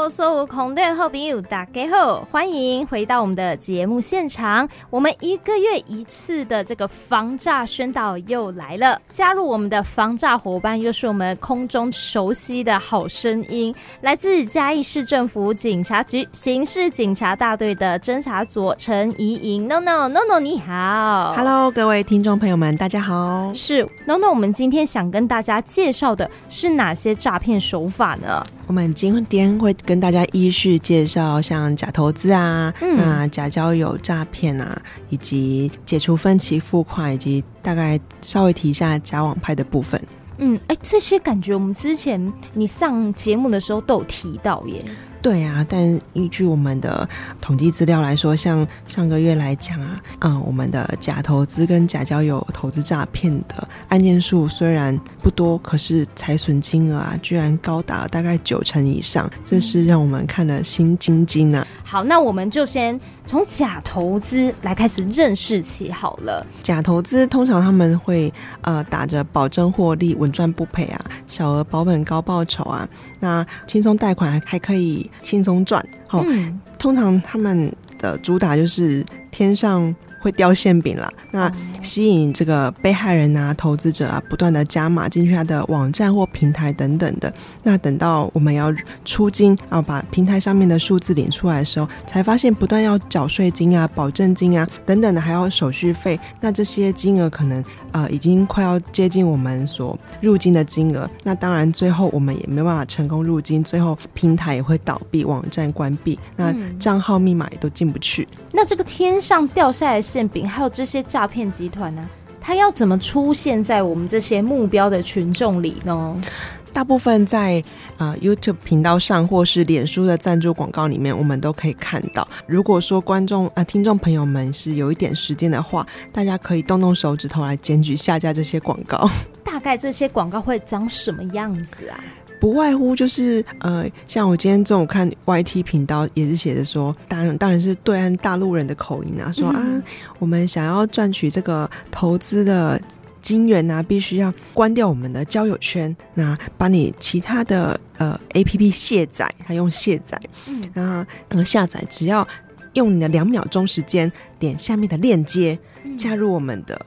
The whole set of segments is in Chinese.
Hello，所有空的好朋友大家好，欢迎回到我们的节目现场。我们一个月一次的这个防诈宣导又来了，加入我们的防诈伙伴又是我们空中熟悉的好声音，来自嘉义市政府警察局刑事警察大队的侦查组陈怡莹。No No No No，你好，Hello，各位听众朋友们，大家好。是 No No，我们今天想跟大家介绍的是哪些诈骗手法呢？我们今天会跟大家依序介绍，像假投资啊，嗯、那假交友诈骗啊，以及解除分期付款，以及大概稍微提一下假网拍的部分。嗯，哎，这些感觉我们之前你上节目的时候都有提到耶。对啊，但依据我们的统计资料来说，像上个月来讲啊，嗯，我们的假投资跟假交友投资诈骗的案件数虽然不多，可是财损金额啊，居然高达大概九成以上，这是让我们看了心惊惊啊。好，那我们就先从假投资来开始认识起好了。假投资通常他们会呃打着保证获利、稳赚不赔啊，小额保本高报酬啊，那轻松贷款还还可以。轻松赚，哦、嗯，通常他们的主打就是天上会掉馅饼啦，那吸引这个被害人啊、投资者啊，不断的加码进去他的网站或平台等等的。那等到我们要出金啊，把平台上面的数字领出来的时候，才发现不断要缴税金啊、保证金啊等等的，还要手续费。那这些金额可能呃已经快要接近我们所入金的金额。那当然最后我们也没办法成功入金，最后平台也会倒闭，网站关闭，那账号密码也都进不去。嗯。那这个天上掉下来馅饼，还有这些诈骗集团呢？它要怎么出现在我们这些目标的群众里呢？大部分在啊、呃、YouTube 频道上或是脸书的赞助广告里面，我们都可以看到。如果说观众啊、呃、听众朋友们是有一点时间的话，大家可以动动手指头来检举下架这些广告。大概这些广告会长什么样子啊？不外乎就是呃，像我今天中午看 YT 频道也是写的说，当然当然是对岸大陆人的口音啊，说啊，我们想要赚取这个投资的金元啊，必须要关掉我们的交友圈，那把你其他的呃 APP 卸载，还用卸载，嗯，然后那个下载只要用你的两秒钟时间，点下面的链接，加入我们的。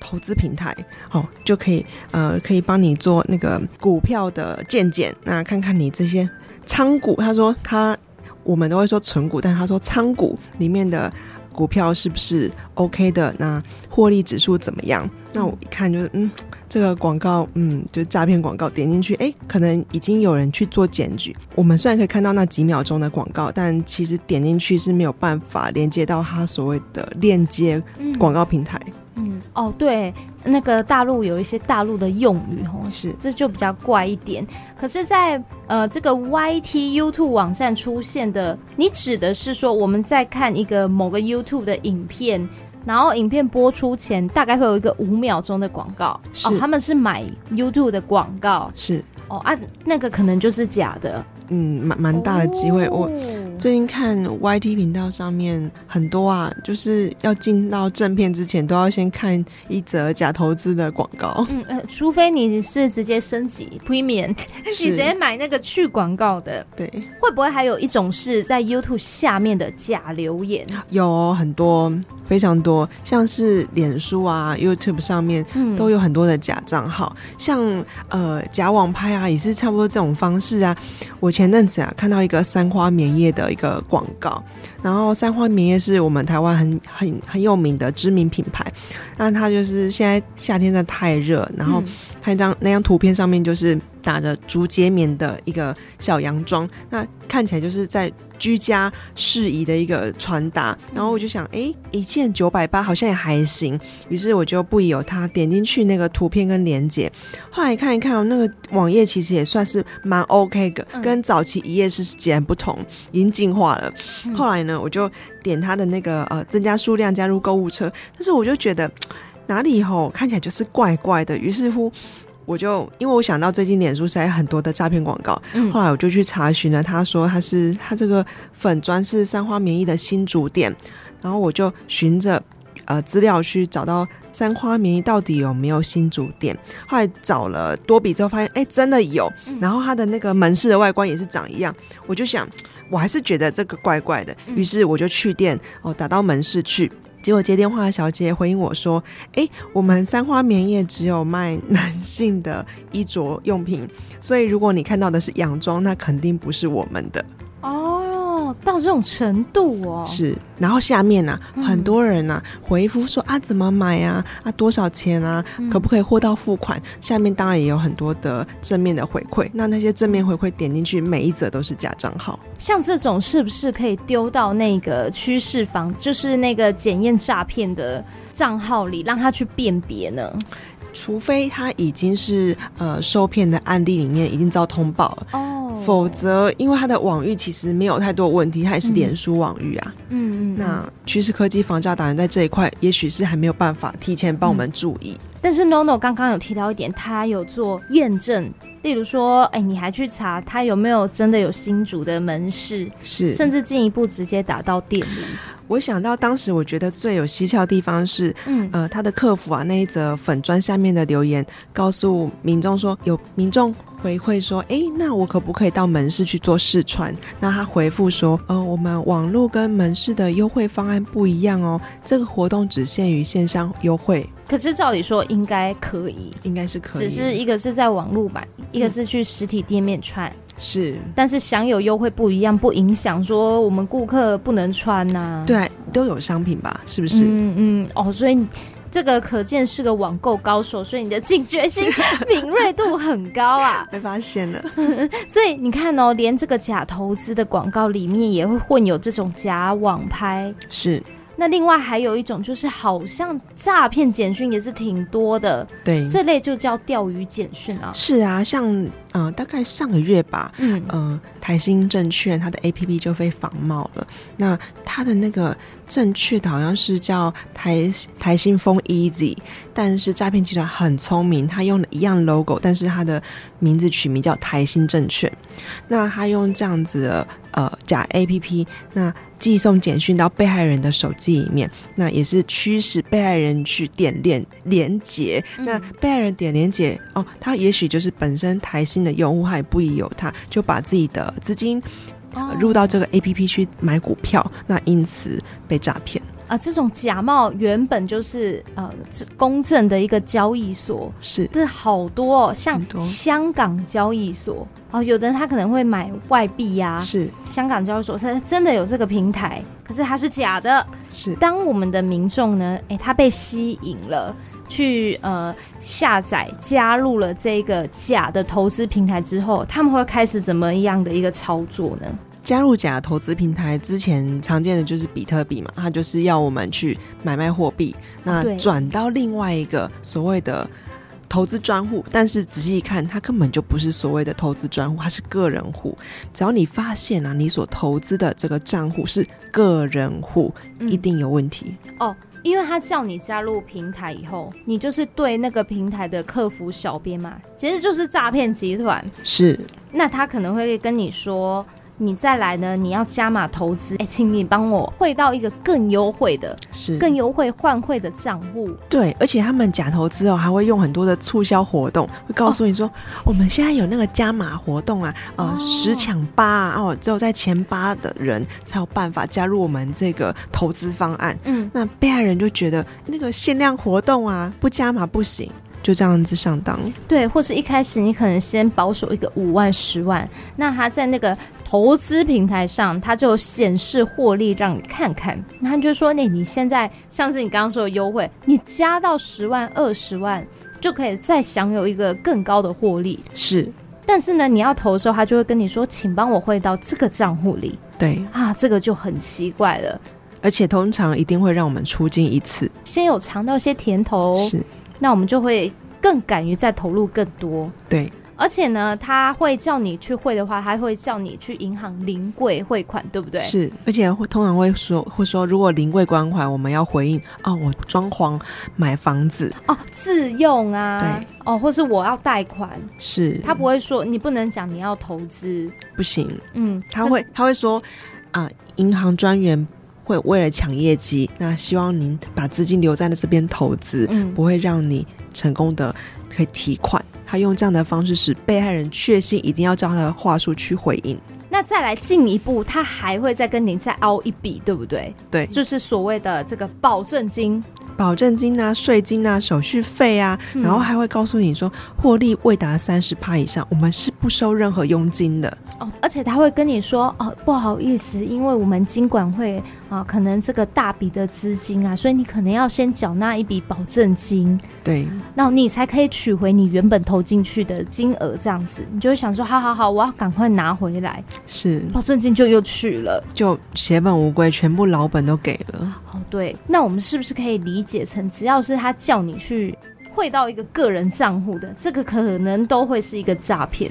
投资平台，哦，就可以，呃，可以帮你做那个股票的鉴检，那看看你这些仓股，他说他，我们都会说存股，但他说仓股里面的股票是不是 OK 的？那获利指数怎么样？那我一看就是，嗯，这个广告，嗯，就是诈骗广告，点进去，哎，可能已经有人去做检举。我们虽然可以看到那几秒钟的广告，但其实点进去是没有办法连接到他所谓的链接广告平台。哦，对，那个大陆有一些大陆的用语哦，是。这就比较怪一点。可是在，在呃这个 YT YouTube 网站出现的，你指的是说我们在看一个某个 YouTube 的影片，然后影片播出前大概会有一个五秒钟的广告，哦，他们是买 YouTube 的广告，是。哦啊，那个可能就是假的，嗯，蛮蛮大的机会，我。最近看 YT 频道上面很多啊，就是要进到正片之前，都要先看一则假投资的广告。嗯呃，除非你是直接升级 Premium，你直接买那个去广告的。对，会不会还有一种是在 YouTube 下面的假留言？有很多。非常多，像是脸书啊、YouTube 上面都有很多的假账号，嗯、像呃假网拍啊，也是差不多这种方式啊。我前阵子啊看到一个三花棉业的一个广告，然后三花棉业是我们台湾很很很有名的知名品牌，那它就是现在夏天的太热，然后拍张那张图片上面就是。打着竹节棉的一个小洋装，那看起来就是在居家适宜的一个穿搭。然后我就想，哎、欸，一件九百八好像也还行。于是我就不疑有他，点进去那个图片跟链接。后来看一看，那个网页其实也算是蛮 OK 的，跟早期一页式是截然不同，已经进化了。后来呢，我就点他的那个呃增加数量加入购物车，但是我就觉得哪里吼看起来就是怪怪的。于是乎。我就因为我想到最近脸书塞很多的诈骗广告，嗯，后来我就去查询了。他说他是他这个粉砖是三花棉衣的新主店，然后我就循着呃资料去找到三花棉衣到底有没有新主店，后来找了多比之后发现，哎、欸，真的有，然后它的那个门市的外观也是长一样，我就想，我还是觉得这个怪怪的，于是我就去店哦，打到门市去。结果接电话的小姐回应我说：“哎、我们三花棉业只有卖男性的衣着用品，所以如果你看到的是洋装，那肯定不是我们的。”到这种程度哦，是，然后下面呢、啊嗯，很多人呢、啊、回复说啊，怎么买啊？啊，多少钱啊？嗯、可不可以货到付款？下面当然也有很多的正面的回馈。那那些正面回馈点进去，每一则都是假账号。像这种是不是可以丢到那个趋势房，就是那个检验诈骗的账号里，让他去辨别呢？除非他已经是呃受骗的案例里面已经遭通报了哦，否则因为他的网域其实没有太多问题，他也是脸书网域啊。嗯嗯，那趋势科技防诈达人在这一块，也许是还没有办法提前帮我们注意。嗯、但是 NONO 刚刚有提到一点，他有做验证，例如说，哎、欸，你还去查他有没有真的有新竹的门市，是，甚至进一步直接打到店里。我想到当时，我觉得最有蹊跷的地方是，嗯，呃，他的客服啊，那一则粉砖下面的留言，告诉民众说，有民众回馈说，哎，那我可不可以到门市去做试穿？那他回复说，呃，我们网络跟门市的优惠方案不一样哦，这个活动只限于线上优惠。可是照理说应该可以，应该是可以，只是一个是在网络买，一个是去实体店面穿。嗯是，但是享有优惠不一样，不影响说我们顾客不能穿呐、啊。对，都有商品吧？是不是？嗯嗯哦，所以这个可见是个网购高手，所以你的警觉性、敏锐度很高啊。被发现了。所以你看哦，连这个假投资的广告里面也会混有这种假网拍。是。那另外还有一种，就是好像诈骗简讯也是挺多的，对，这类就叫钓鱼简讯啊。是啊，像呃，大概上个月吧，嗯呃，台新证券它的 APP 就被仿冒了。那它的那个正确的好像是叫台台新风 Easy，但是诈骗集团很聪明，他用了一样 logo，但是他的名字取名叫台新证券。那他用这样子的呃假 APP，那。寄送简讯到被害人的手机里面，那也是驱使被害人去点连连结。那被害人点连结哦，他也许就是本身台新的用户，他也不疑有他，就把自己的资金入到这个 APP 去买股票，那因此被诈骗。啊，这种假冒原本就是呃公正的一个交易所，是。这好多哦，像香港交易所哦，有的人他可能会买外币呀、啊，是香港交易所是真的有这个平台，可是它是假的。是当我们的民众呢，哎，他被吸引了去呃下载加入了这个假的投资平台之后，他们会开始怎么样的一个操作呢？加入假投资平台之前，常见的就是比特币嘛，它就是要我们去买卖货币，那转到另外一个所谓的投资专户，但是仔细一看，它根本就不是所谓的投资专户，它是个人户。只要你发现啊，你所投资的这个账户是个人户，一定有问题、嗯、哦，因为他叫你加入平台以后，你就是对那个平台的客服小编嘛，其实就是诈骗集团。是，那他可能会跟你说。你再来呢？你要加码投资，哎、欸，请你帮我汇到一个更优惠的，是更优惠换汇的账户。对，而且他们假投资哦，还会用很多的促销活动，会告诉你说、哦，我们现在有那个加码活动啊，呃，十抢八啊哦，只有在前八的人才有办法加入我们这个投资方案。嗯，那被害人就觉得那个限量活动啊，不加码不行。就这样子上当，对，或是一开始你可能先保守一个五万、十万，那他在那个投资平台上，它就显示获利让你看看，那他就说，那你现在像是你刚刚说的优惠，你加到十万、二十万，就可以再享有一个更高的获利。是，但是呢，你要投的时候，他就会跟你说，请帮我汇到这个账户里。对啊，这个就很奇怪了，而且通常一定会让我们出金一次，先有尝到一些甜头。是。那我们就会更敢于再投入更多，对，而且呢，他会叫你去汇的话，他会叫你去银行临柜汇款，对不对？是，而且会通常会说，会说如果临柜关怀，我们要回应哦，我装潢买房子哦，自用啊，对，哦，或是我要贷款，是，他不会说你不能讲你要投资，不行，嗯，他会他会说啊，银行专员。会为了抢业绩，那希望您把资金留在了这边投资，嗯，不会让你成功的可以提款。他用这样的方式使被害人确信一定要照他的话术去回应。那再来进一步，他还会再跟您再凹一笔，对不对？对，就是所谓的这个保证金。保证金啊，税金啊，手续费啊，嗯、然后还会告诉你说，获利未达三十趴以上，我们是不收任何佣金的。哦。而且他会跟你说，哦，不好意思，因为我们金管会啊，可能这个大笔的资金啊，所以你可能要先缴纳一笔保证金，对，那你才可以取回你原本投进去的金额，这样子，你就会想说，好好好，我要赶快拿回来，是。保证金就又去了，就血本无归，全部老本都给了。哦，对，那我们是不是可以理解成，只要是他叫你去汇到一个个人账户的，这个可能都会是一个诈骗？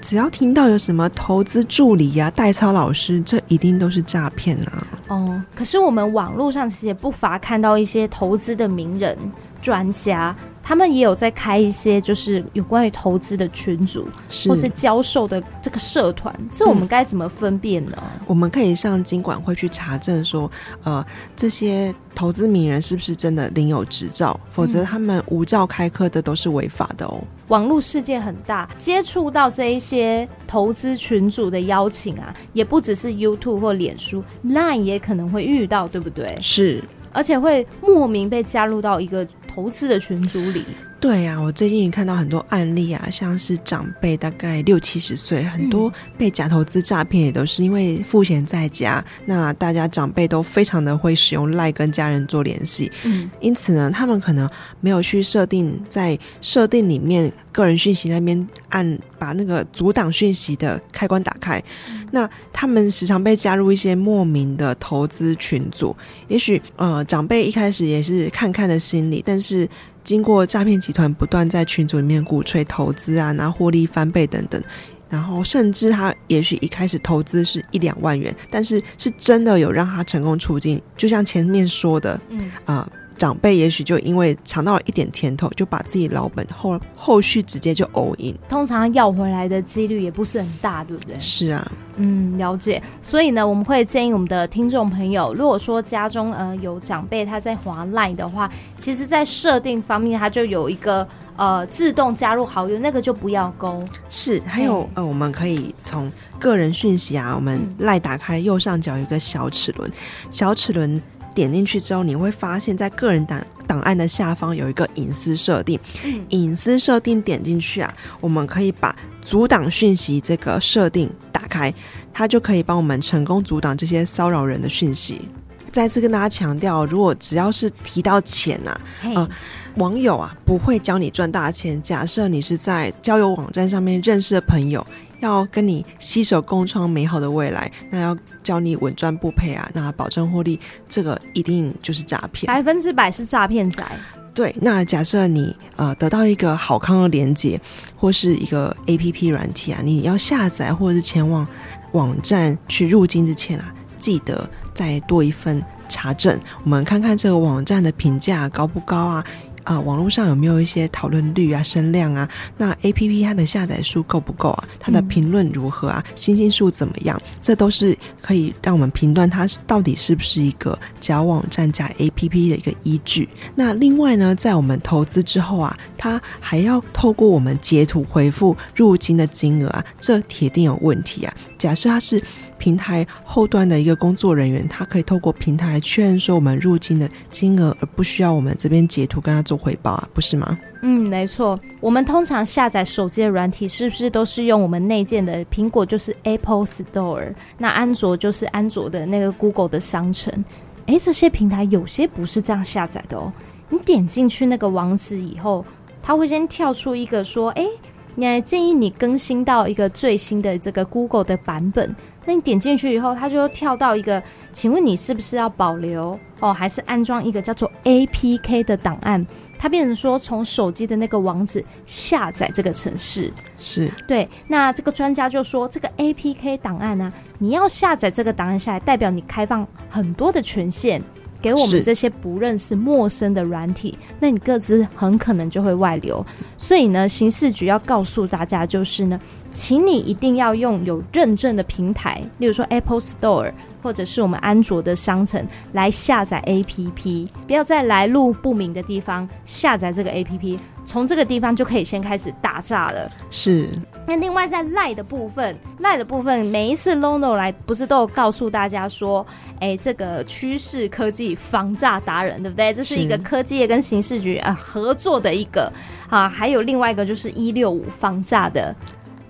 只要听到有什么投资助理呀、啊、代操老师，这一定都是诈骗啊！哦，可是我们网络上其实也不乏看到一些投资的名人、专家。他们也有在开一些就是有关于投资的群组，是或是教授的这个社团，这我们该怎么分辨呢？嗯，我们可以上金管会去查证说，呃，这些投资名人是不是真的领有执照，否则他们无照开课的都是违法的哦。网络世界很大，接触到这一些投资群组的邀请啊，也不只是 YouTube 或脸书，Line 也可能会遇到，对不对？是，而且会莫名被加入到一个。投资的群组里，对呀、啊，我最近看到很多案例啊，像是长辈大概六七十岁，很多被假投资诈骗也都是因为赋闲在家，嗯、那大家长辈都非常的会使用赖跟家人做联系，嗯，因此呢，他们可能没有去设定在设定里面个人讯息那边按把那个阻挡讯息的开关打开，嗯、那他们时常被加入一些莫名的投资群组，也许呃长辈一开始也是看看的心理，但是。是经过诈骗集团不断在群组里面鼓吹投资啊，然后获利翻倍等等，然后甚至他也许一开始投资是一两万元，但是是真的有让他成功出境，就像前面说的，嗯啊。呃长辈也许就因为尝到了一点甜头，就把自己老本后后续直接就 all in。通常要回来的几率也不是很大，对不对？是啊，嗯，了解。所以呢，我们会建议我们的听众朋友，如果说家中呃有长辈他在滑 LINE 的话，其实在设定方面，他就有一个呃自动加入好友，那个就不要勾。是，还有呃，我们可以从个人讯息啊，我们 LINE 打开右上角有一个小齿轮，小齿轮。点进去之后，你会发现在个人档档案的下方有一个隐私设定。嗯、隐私设定点进去啊，我们可以把阻挡讯息这个设定打开，它就可以帮我们成功阻挡这些骚扰人的讯息。再次跟大家强调，如果只要是提到钱啊，网友啊不会教你赚大钱。假设你是在交友网站上面认识的朋友。要跟你携手共创美好的未来，那要教你稳赚不赔啊，那保证获利，这个一定就是诈骗，百分之百是诈骗仔。对，那假设你呃得到一个好康的连接，或是一个 APP 软体啊，你要下载或者是前往网站去入金之前啊，记得再多一份查证，我们看看这个网站的评价高不高啊。啊，网络上有没有一些讨论率啊、声量啊？那 APP 它的下载数够不够啊？它的评论如何啊？星星数怎么样？这都是可以让我们评断它到底是不是一个假网站、假 APP 的一个依据。那另外呢，在我们投资之后啊，它还要透过我们截图回复入金的金额啊，这铁定有问题啊！假设它是。平台后端的一个工作人员，他可以透过平台来确认说我们入金的金额，而不需要我们这边截图跟他做回报啊，不是吗？嗯，没错。我们通常下载手机的软体，是不是都是用我们内建的？苹果就是 Apple Store，那安卓就是安卓的那个 Google 的商城。诶，这些平台有些不是这样下载的哦。你点进去那个网址以后，它会先跳出一个说：“诶，你还建议你更新到一个最新的这个 Google 的版本。”那你点进去以后，它就跳到一个，请问你是不是要保留哦，还是安装一个叫做 APK 的档案？它变成说从手机的那个网址下载这个城市，是对。那这个专家就说，这个 APK 档案呢、啊，你要下载这个档案下来，代表你开放很多的权限，给我们这些不认识、陌生的软体，那你各自很可能就会外流。所以呢，刑事局要告诉大家，就是呢，请你一定要用有认证的平台，例如说 Apple Store。或者是我们安卓的商城来下载 APP，不要在来路不明的地方下载这个 APP，从这个地方就可以先开始打炸了。是。那另外在赖的部分，赖的部分，每一次 Lono 来不是都有告诉大家说，哎、欸，这个趋势科技防诈达人，对不对？这是一个科技业跟刑事局啊合作的一个啊，还有另外一个就是一六五防诈的。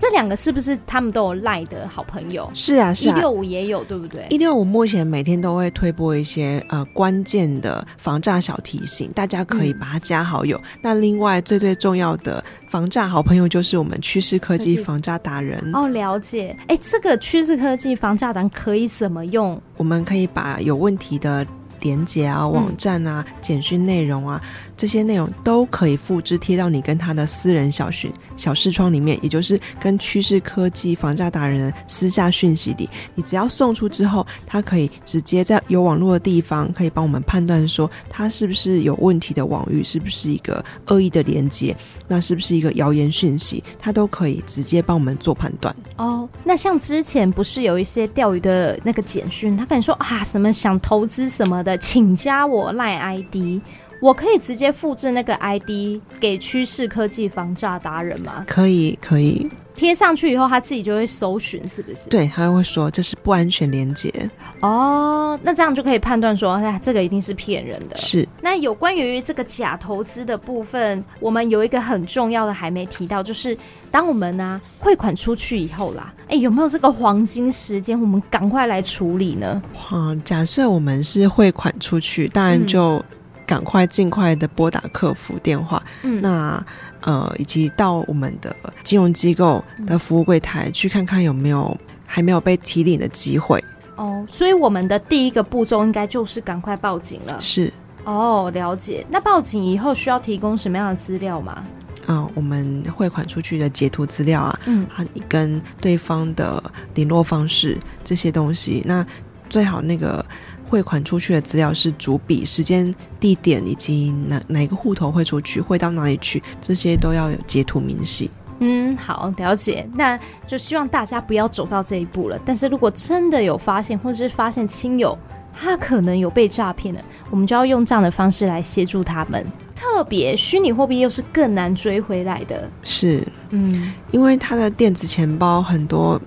这两个是不是他们都有赖的好朋友？是啊，是啊，一六五也有，对不对？一六五目前每天都会推播一些呃关键的防诈小提醒，大家可以把它加好友。嗯、那另外最最重要的防诈好朋友就是我们趋势科技防诈达人哦。了解，哎，这个趋势科技防诈达人可以怎么用？我们可以把有问题的连接啊、网站啊、嗯、简讯内容啊。这些内容都可以复制贴到你跟他的私人小讯小视窗里面，也就是跟趋势科技房价达人的私下讯息里。你只要送出之后，他可以直接在有网络的地方，可以帮我们判断说他是不是有问题的网域，是不是一个恶意的连接，那是不是一个谣言讯息，他都可以直接帮我们做判断。哦，那像之前不是有一些钓鱼的那个简讯，他跟你说啊什么想投资什么的，请加我赖 ID。我可以直接复制那个 ID 给趋势科技防诈达人吗？可以，可以。贴上去以后，他自己就会搜寻，是不是？对，他会说这是不安全连接。哦，那这样就可以判断说，哎，这个一定是骗人的。是。那有关于这个假投资的部分，我们有一个很重要的还没提到，就是当我们呢、啊、汇款出去以后啦，哎，有没有这个黄金时间，我们赶快来处理呢？嗯，假设我们是汇款出去，当然就、嗯。赶快尽快的拨打客服电话，嗯，那呃，以及到我们的金融机构的服务柜台去看看有没有还没有被提领的机会。哦，所以我们的第一个步骤应该就是赶快报警了。是，哦，了解。那报警以后需要提供什么样的资料吗？啊、呃，我们汇款出去的截图资料啊，嗯，啊，你跟对方的联络方式这些东西，那最好那个。汇款出去的资料是主笔、时间、地点以及哪哪一个户头汇出去、汇到哪里去，这些都要有截图明细。嗯，好，了解。那就希望大家不要走到这一步了。但是如果真的有发现，或者是发现亲友他可能有被诈骗了，我们就要用这样的方式来协助他们。特别虚拟货币又是更难追回来的，是，嗯，因为他的电子钱包很多，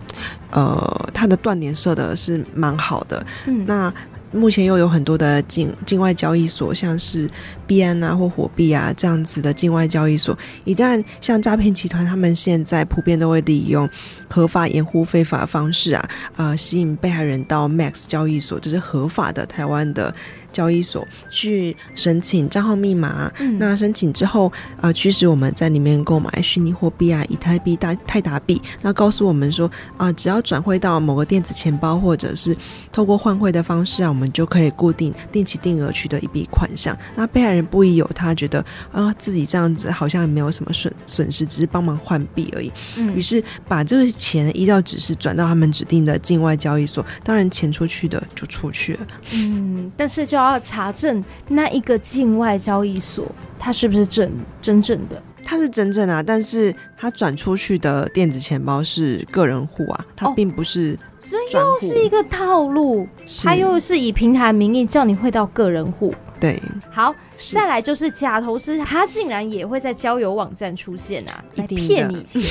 呃，他的断联设的是蛮好的，嗯，那。目前又有很多的境境外交易所，像是币安啊或火币啊这样子的境外交易所，一旦像诈骗集团，他们现在普遍都会利用合法掩护非法方式啊，啊、吸引被害人到 Max 交易所，这是合法的台湾的。交易所去申请账号密码，嗯，那申请之后，呃，驱使我们在里面购买虚拟货币啊，以太币、大泰达币，那告诉我们说，啊、呃，只要转汇到某个电子钱包，或者是透过换汇的方式啊，我们就可以固定定期定额取得一笔款项。那被害人不疑有他，觉得啊、呃，自己这样子好像也没有什么损损失，只是帮忙换币而已。嗯，于是把这个钱依照指示转到他们指定的境外交易所，当然钱出去的就出去了。嗯，但是就。都要查证那一个境外交易所，它是不是真真正的？它是真正啊，但是它转出去的电子钱包是个人户啊，它并不是、哦，所以又是一个套路，它又是以平台名义叫你汇到个人户。对，好，再来就是假投资，它竟然也会在交友网站出现啊，来骗你钱，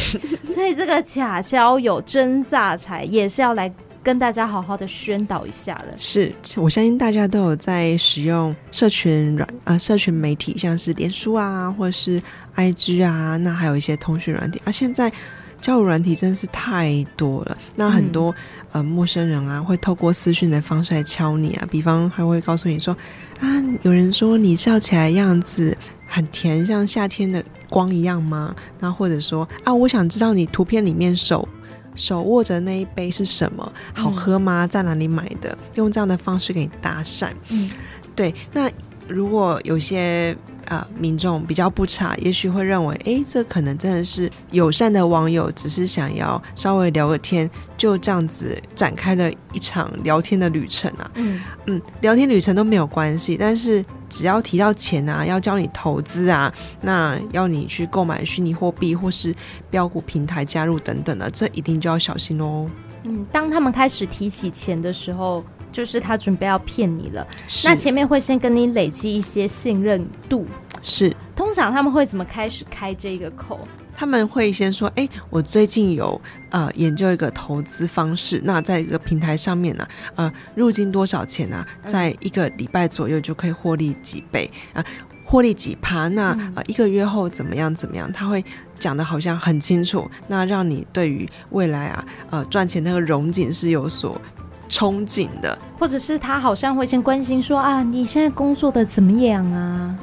所以这个假交友真诈财也是要来。跟大家好好的宣导一下了。是，我相信大家都有在使用社群软啊、呃，社群媒体，像是脸书啊，或者是 IG 啊，那还有一些通讯软体啊。现在交友软体真的是太多了，那很多、嗯、呃陌生人啊，会透过私讯的方式来敲你啊，比方还会告诉你说啊，有人说你笑起来样子很甜，像夏天的光一样吗？那或者说啊，我想知道你图片里面手。手握着那一杯是什么？好喝吗？在哪里买的？用这样的方式给你搭讪。嗯，对。那如果有些呃民众比较不差，也许会认为，哎，这可能真的是友善的网友，只是想要稍微聊个天，就这样子展开了一场聊天的旅程啊。嗯嗯，聊天旅程都没有关系，但是只要提到钱啊，要教你投资啊，那要你去购买虚拟货币或是标股平台加入等等的，这一定就要小心哦。嗯，当他们开始提起钱的时候，就是他准备要骗你了。那前面会先跟你累积一些信任度。是，通常他们会怎么开始开这个口？他们会先说：“哎、欸，我最近有呃研究一个投资方式，那在一个平台上面呢、啊，呃，入金多少钱呢、啊？在一个礼拜左右就可以获利几倍啊，获利几趴？那呃一个月后怎么样？怎么样？他会。”讲的好像很清楚，那让你对于未来啊，呃，赚钱那个融景是有所憧憬的，或者是他好像会先关心说啊，你现在工作的怎么样啊？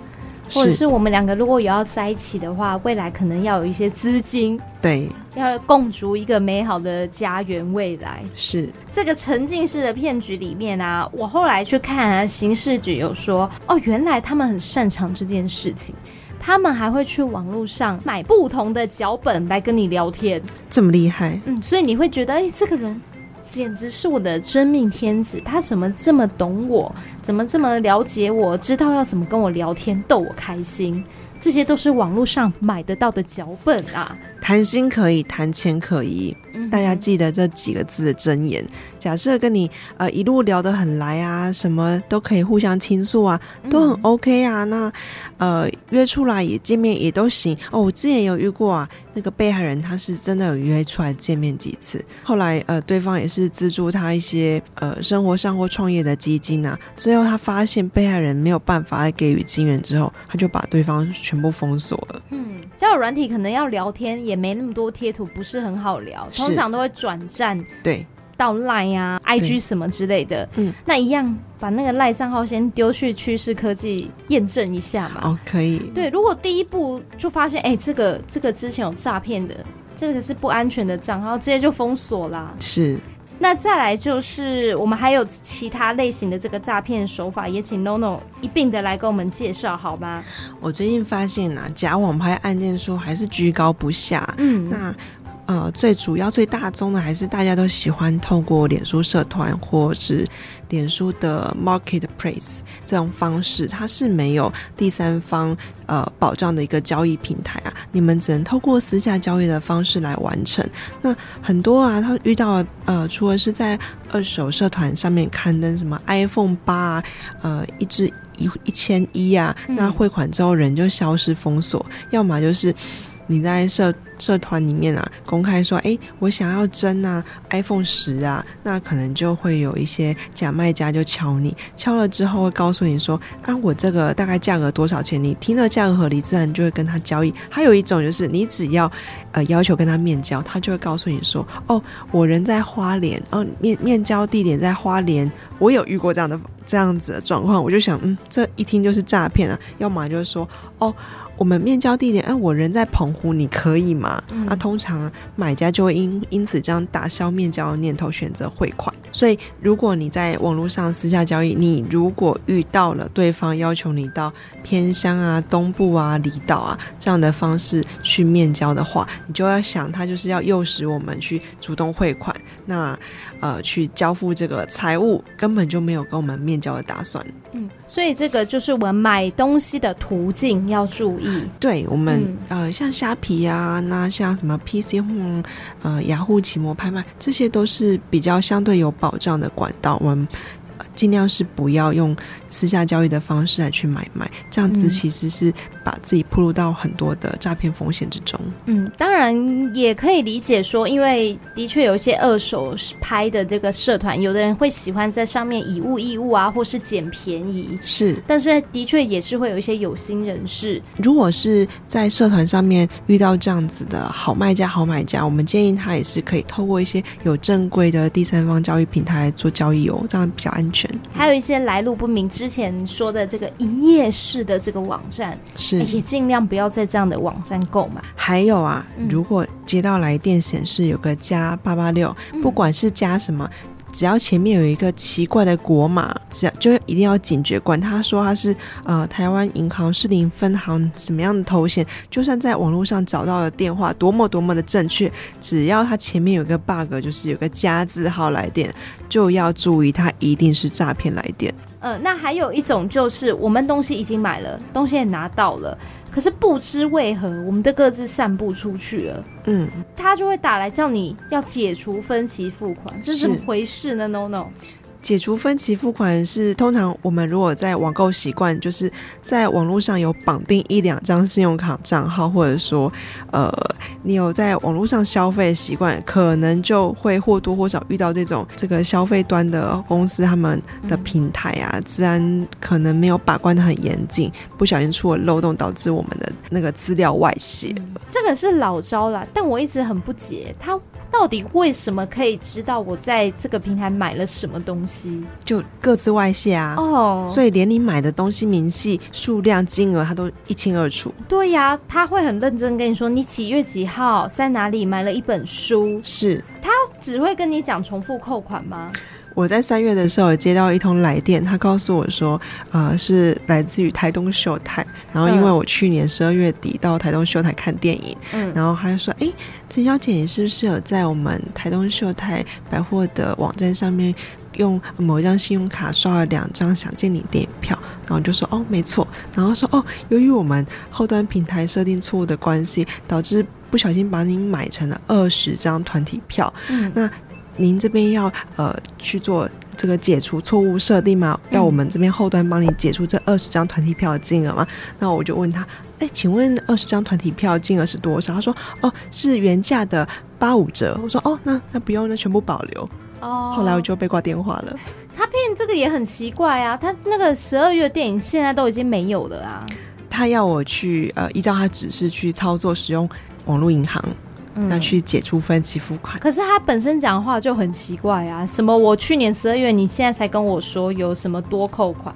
或者是我们两个如果有要在一起的话，未来可能要有一些资金，对，要共筑一个美好的家园。未来是这个沉浸式的骗局里面啊，我后来去看啊，刑事局有说哦，原来他们很擅长这件事情。他们还会去网络上买不同的脚本来跟你聊天，这么厉害？嗯，所以你会觉得，哎、欸，这个人简直是我的真命天子，他怎么这么懂我，怎么这么了解我，知道要怎么跟我聊天，逗我开心。这些都是网络上买得到的脚本啊！谈心可以，谈钱可以，嗯、大家记得这几个字的真言。假设跟你呃一路聊得很来啊，什么都可以互相倾诉啊，都很 OK 啊。那呃约出来也见面也都行哦。我之前有遇过啊，那个被害人他是真的有约出来见面几次，后来呃对方也是资助他一些呃生活上或创业的基金啊。最后他发现被害人没有办法给予金援之后，他就把对方全部封锁了。嗯，交友软体可能要聊天也没那么多贴图，不是很好聊，通常都会转战。对。到 Line 啊、IG 什么之类的，嗯，那一样把那个 Line 账号先丢去趋势科技验证一下嘛。哦，可以。对，如果第一步就发现，哎、欸，这个这个之前有诈骗的，这个是不安全的账号，直接就封锁啦。是。那再来就是我们还有其他类型的这个诈骗手法，也请 NONO 一并的来跟我们介绍好吗？我最近发现啊，假网拍案件数还是居高不下。嗯，那。呃，最主要、最大宗的还是大家都喜欢透过脸书社团或是脸书的 Marketplace 这种方式，它是没有第三方呃保障的一个交易平台啊，你们只能透过私下交易的方式来完成。那很多啊，他遇到呃，除了是在二手社团上面刊登什么 iPhone 八啊，呃，一支一一千一啊，那汇款之后人就消失封锁，要么就是你在社。社团里面啊，公开说，哎，我想要争啊，iPhone 十啊，那可能就会有一些假卖家就敲你，敲了之后会告诉你说，啊，我这个大概价格多少钱？你听了价格合理，自然就会跟他交易。还有一种就是，你只要呃要求跟他面交，他就会告诉你说，哦，我人在花莲，哦，面面交地点在花莲。我有遇过这样的这样子的状况，我就想，嗯，这一听就是诈骗啊。要么就是说，哦。我们面交地点，哎、啊，我人在澎湖，你可以吗？嗯、啊，通常买家就会因因此这样打消面交的念头，选择汇款。所以，如果你在网络上私下交易，你如果遇到了对方要求你到偏乡啊、东部啊、离岛啊这样的方式去面交的话，你就要想，他就是要诱使我们去主动汇款，那呃，去交付这个财物，根本就没有跟我们面交的打算。嗯，所以这个就是我们买东西的途径要注意。对我们、嗯、呃，像虾皮啊，那像什么 PC Home，呃，雅虎奇摩拍卖，这些都是比较相对有保障的管道。我们。尽量是不要用私下交易的方式来去买卖，这样子其实是把自己铺入到很多的诈骗风险之中。嗯，当然也可以理解说，因为的确有一些二手拍的这个社团，有的人会喜欢在上面以物易物啊，或是捡便宜。是，但是的确也是会有一些有心人士。如果是在社团上面遇到这样子的好卖家、好买家，我们建议他也是可以透过一些有正规的第三方交易平台来做交易哦，这样比较安全。还有一些来路不明，之前说的这个一页式的这个网站，是也尽量不要在这样的网站购买。还有啊，嗯、如果接到来电显示有个加八八六，不管是加什么。只要前面有一个奇怪的国码，只要就一定要警觉。管他说他是呃台湾银行士林分行什么样的头衔，就算在网络上找到的电话多么多么的正确，只要他前面有个 bug，就是有个加字号来电，就要注意，他一定是诈骗来电。呃，那还有一种就是我们东西已经买了，东西也拿到了。可是不知为何，我们的各自散布出去了，嗯，他就会打来叫你要解除分期付款，这是怎么回事呢？No No。解除分期付款是通常我们如果在网购习惯，就是在网络上有绑定一两张信用卡账号，或者说，呃，你有在网络上消费习惯，可能就会或多或少遇到这种这个消费端的公司他们的平台啊，自然可能没有把关得很严谨，不小心出了漏洞，导致我们的那个资料外泄。这个是老招啦，但我一直很不解，他。到底为什么可以知道我在这个平台买了什么东西？就各自外泄啊！哦，oh, 所以连你买的东西明细、数量、金额，他都一清二楚。对呀，他会很认真跟你说，你几月几号在哪里买了一本书。是，他只会跟你讲重复扣款吗？我在三月的时候有接到一通来电，他告诉我说，呃，是来自于台东秀泰。然后因为我去年十二月底到台东秀泰看电影，嗯，然后他就说，哎，陈小姐，你是不是有在我们台东秀泰百货的网站上面用某一张信用卡刷了两张想见你电影票？然后就说，哦，没错。然后说，哦，由于我们后端平台设定错误的关系，导致不小心把你买成了二十张团体票。嗯，那。您这边要呃去做这个解除错误设定吗？要我们这边后端帮你解除这二十张团体票的金额吗？那我就问他，哎，请问二十张团体票金额是多少？他说，哦，是原价的八五折。我说，哦，那那不用，那全部保留。哦，后来我就被挂电话了。他骗这个也很奇怪啊，他那个十二月电影现在都已经没有了啊。他要我去呃依照他指示去操作使用网络银行。那去解除分期付款，可是他本身讲话就很奇怪啊！什么我去年十二月，你现在才跟我说有什么多扣款？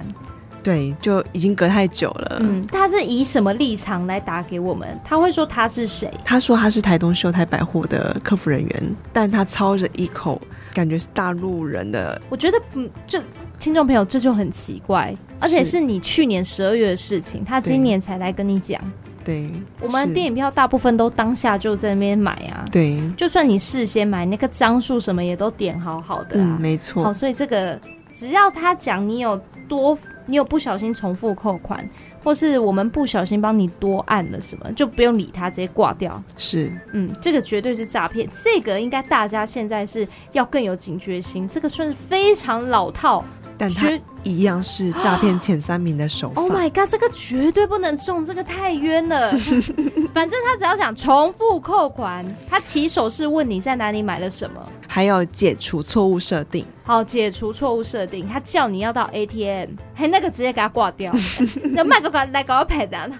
对，就已经隔太久了。嗯，他是以什么立场来打给我们？他会说他是谁？他说他是台东秀泰百货的客服人员，但他操着一口感觉是大陆人的。我觉得，嗯，这听众朋友这就很奇怪，而且是你去年十二月的事情，他今年才来跟你讲。对，我们电影票大部分都当下就在那边买啊。对，就算你事先买，那个张数什么也都点好好的啊。嗯，没错。好，所以这个只要他讲你有多，你有不小心重复扣款，或是我们不小心帮你多按了什么，就不用理他，直接挂掉。是，嗯，这个绝对是诈骗。这个应该大家现在是要更有警觉心。这个算是非常老套。但他一样是诈骗前三名的手法。Oh my god，这个绝对不能中，这个太冤了。反正他只要想重复扣款，他起手是问你在哪里买了什么，还有解除错误设定。好，解除错误设定，他叫你要到 ATM，嘿，那个直接给他挂掉。那卖个关来搞个赔单。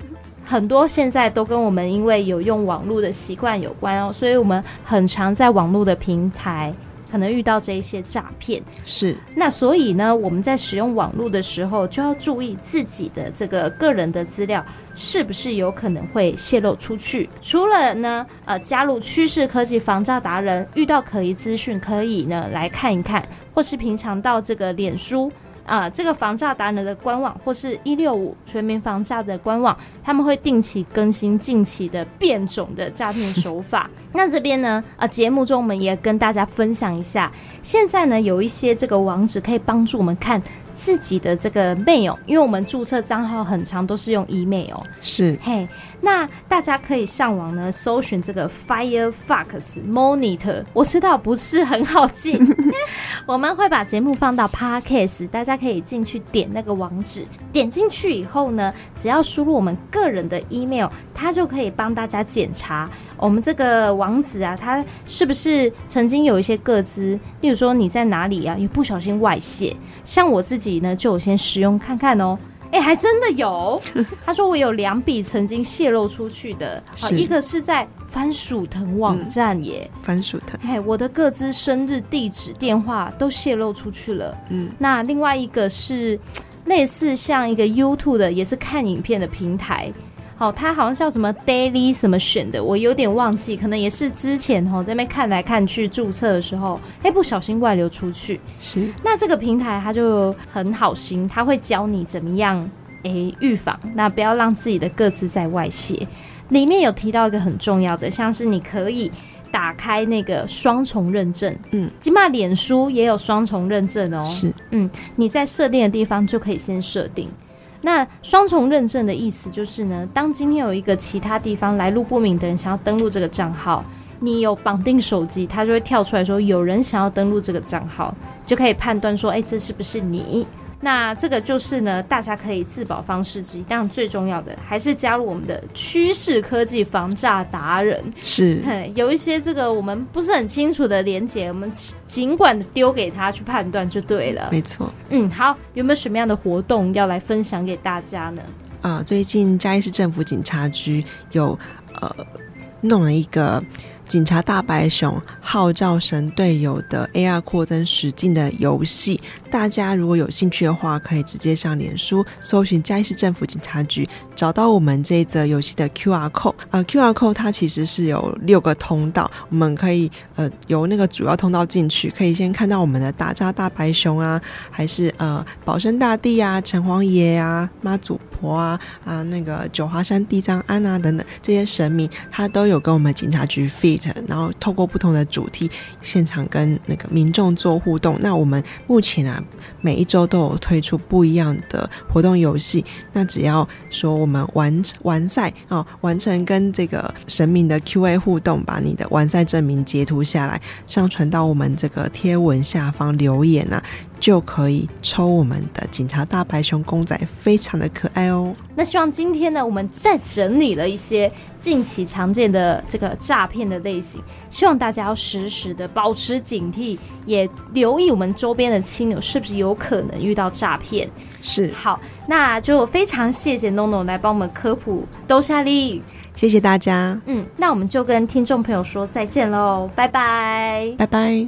很多现在都跟我们因为有用网络的习惯有关哦，所以我们很常在网络的平台。可能遇到这一些诈骗，是。那所以呢，我们在使用网络的时候，就要注意自己的这个个人的资料是不是有可能会泄露出去。除了呢，呃，加入趋势科技防诈达人，遇到可疑资讯可以呢来看一看，或是平常到这个脸书。啊、呃，这个防诈达人的官网或是一六五全民防诈的官网，他们会定期更新近期的变种的诈骗手法。那这边呢，呃，节目中我们也跟大家分享一下，现在呢有一些这个网址可以帮助我们看。自己的这个 mail，因为我们注册账号很长都是用 email，是嘿。那大家可以上网呢，搜寻这个 Firefox Monitor。我知道不是很好记，我们会把节目放到 Podcast，大家可以进去点那个网址。点进去以后呢，只要输入我们个人的 email，它就可以帮大家检查我们这个网址啊，它是不是曾经有一些个资，例如说你在哪里啊，有不小心外泄。像我自己。呢，就有先使用看看哦。哎，还真的有。他说我有两笔曾经泄露出去的，啊，一个是在番薯藤网站耶，嗯、番薯藤。哎，我的各自、生日、地址、电话都泄露出去了。嗯，那另外一个是类似像一个 YouTube 的，也是看影片的平台。好，它好像叫什么 Daily 什么选的，我有点忘记，可能也是之前哈在那边看来看去注册的时候，哎，不小心外流出去。是，那这个平台它就很好心，它会教你怎么样哎预防，那不要让自己的个资在外泄。里面有提到一个很重要的，像是你可以。打开那个双重认证，嗯，起码脸书也有双重认证哦。是，嗯，你在设定的地方就可以先设定。那双重认证的意思就是呢，当今天有一个其他地方来路不明的人想要登录这个账号，你有绑定手机，它就会跳出来说有人想要登录这个账号，就可以判断说，哎，这是不是你？那这个就是呢，大家可以自保方式之一。当然，最重要的还是加入我们的趋势科技防诈达人。是，有一些这个我们不是很清楚的连接，我们尽管丢给他去判断就对了。没错。嗯，好，有没有什么样的活动要来分享给大家呢？啊，最近嘉义市政府警察局有呃弄了一个。警察大白熊号召神队友的 AR 扩增实境的游戏，大家如果有兴趣的话，可以直接上脸书搜寻嘉义市政府警察局，找到我们这一则游戏的 QR code。呃，QR code 它其实是有六个通道，我们可以呃由那个主要通道进去，可以先看到我们的打扎大白熊啊，还是呃保生大帝啊、城隍爷啊、妈祖婆啊啊那个九华山地藏庵啊等等这些神明，他都有跟我们警察局 feat。然后透过不同的主题，现场跟那个民众做互动。那我们目前啊，每一周都有推出不一样的活动游戏。那只要说我们完完赛啊，完成跟这个神明的 QA 互动，把你的完赛证明截图下来，上传到我们这个贴文下方留言啊。就可以抽我们的警察大白熊公仔，非常的可爱哦。那希望今天呢，我们再整理了一些近期常见的这个诈骗的类型，希望大家要时时的保持警惕，也留意我们周边的亲友是不是有可能遇到诈骗。是，好，那就非常谢谢 NONO 来帮我们科普兜下利，谢谢大家。嗯，那我们就跟听众朋友说再见喽，拜拜，拜拜。